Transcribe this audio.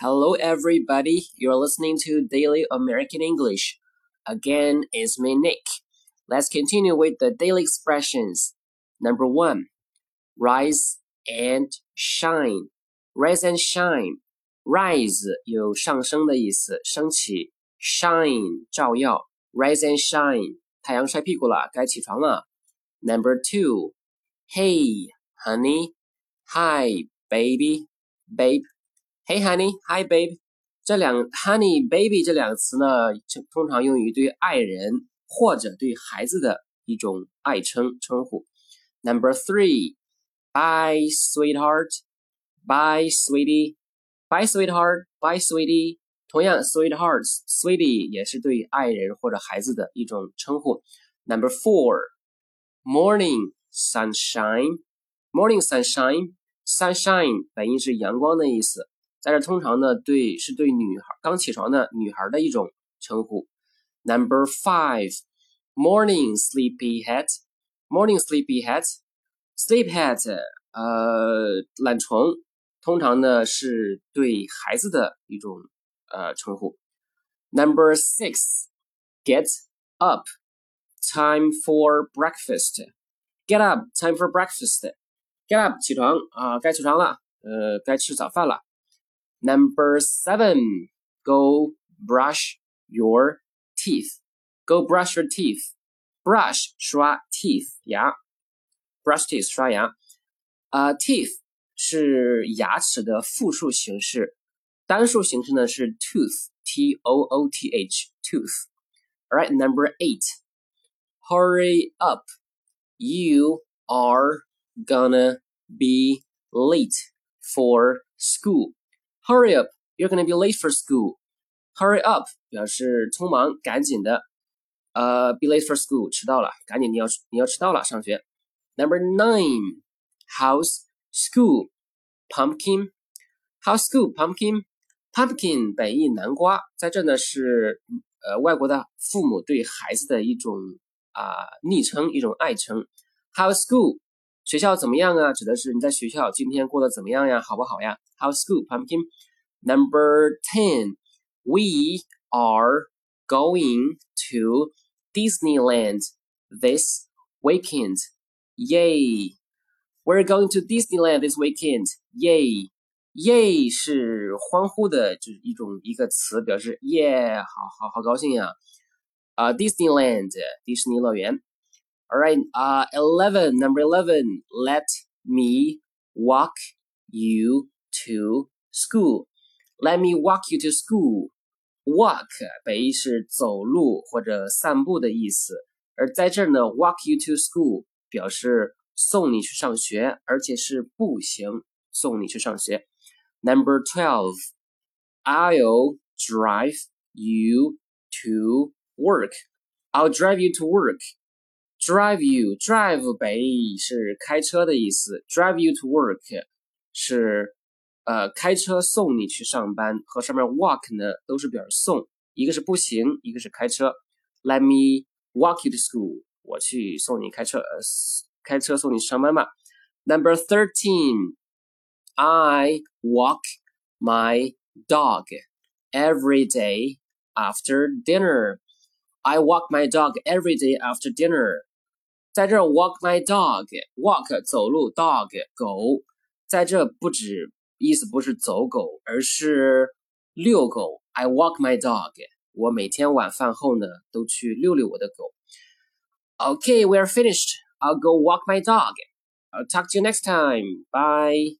Hello, everybody. You're listening to Daily American English. Again, it's me, Nick. Let's continue with the daily expressions. Number one, rise and shine. Rise and shine. Rise 有上升的意思，升起；shine 照耀。Rise and shine，太阳晒屁股了，该起床了。Number two, hey, honey, hi, baby, babe. Hey honey, hi babe，这两 honey baby 这两个词呢，通常用于对爱人或者对孩子的一种爱称称呼。Number three, bye sweetheart, bye sweetie, bye sweetheart, bye sweetie。同样，sweetheart, sweetie 也是对爱人或者孩子的一种称呼。Number four, morning sunshine, morning sunshine, sunshine 本意是阳光的意思。 在这通常呢，对是对女孩刚起床的女孩的一种称呼。Number five, morning sleepyhead, morning sleepyhead, sleepyhead，呃，懒虫，通常呢是对孩子的一种呃称呼。Number six, get up, time for breakfast. Get up, time for breakfast. Get up，起床啊，该起床了，呃，该吃早饭了。Number seven, go brush your teeth. Go brush your teeth. Brush 刷 teeth 牙，brush teeth 刷牙。啊、uh,，teeth 是牙齿的复数形式，单数形式呢是 tooth，t o o t h tooth。All right, number eight. Hurry up. You are gonna be late for school. Hurry up! You're gonna be late for school. Hurry up 表示匆忙、赶紧的。呃、uh,，be late for school 迟到了，赶紧你要你要迟到了上学。Number nine, house school pumpkin. House school pumpkin. Pumpkin 本意南瓜，在这呢是呃外国的父母对孩子的一种啊、呃、昵称，一种爱称。House school 学校怎么样啊？指的是你在学校今天过得怎么样呀？好不好呀？How school pumpkin. Number ten, we are going to Disneyland this weekend. Yay! We're going to Disneyland this weekend. Yay! Yay 是欢呼的，就是一种一个词，表示耶，好好好高兴呀！啊、，Disneyland，迪士尼乐园。all right, uh, 11, number 11, let me walk you to school. Let me walk you to school. Walk 本意是走路或者散步的意思，而在这儿呢，walk you to school 表示送你去上学，而且是步行送你去上学。Number twelve, I'll drive you to work. I'll drive you to work. Drive you, drive 本意是开车的意思，drive you to work 是呃开车送你去上班，和上面 walk 呢都是表示送，一个是步行，一个是开车。Let me walk you to school，我去送你开车，呃开车送你上班吧。Number thirteen, I walk my dog every day after dinner. I walk my dog every day after dinner. 在这 walk my dog，walk 走路，dog 狗，在这不止意思不是走狗，而是遛狗。I walk my dog，我每天晚饭后呢都去遛遛我的狗。Okay, we are finished. I'll go walk my dog. I'll talk to you next time. Bye.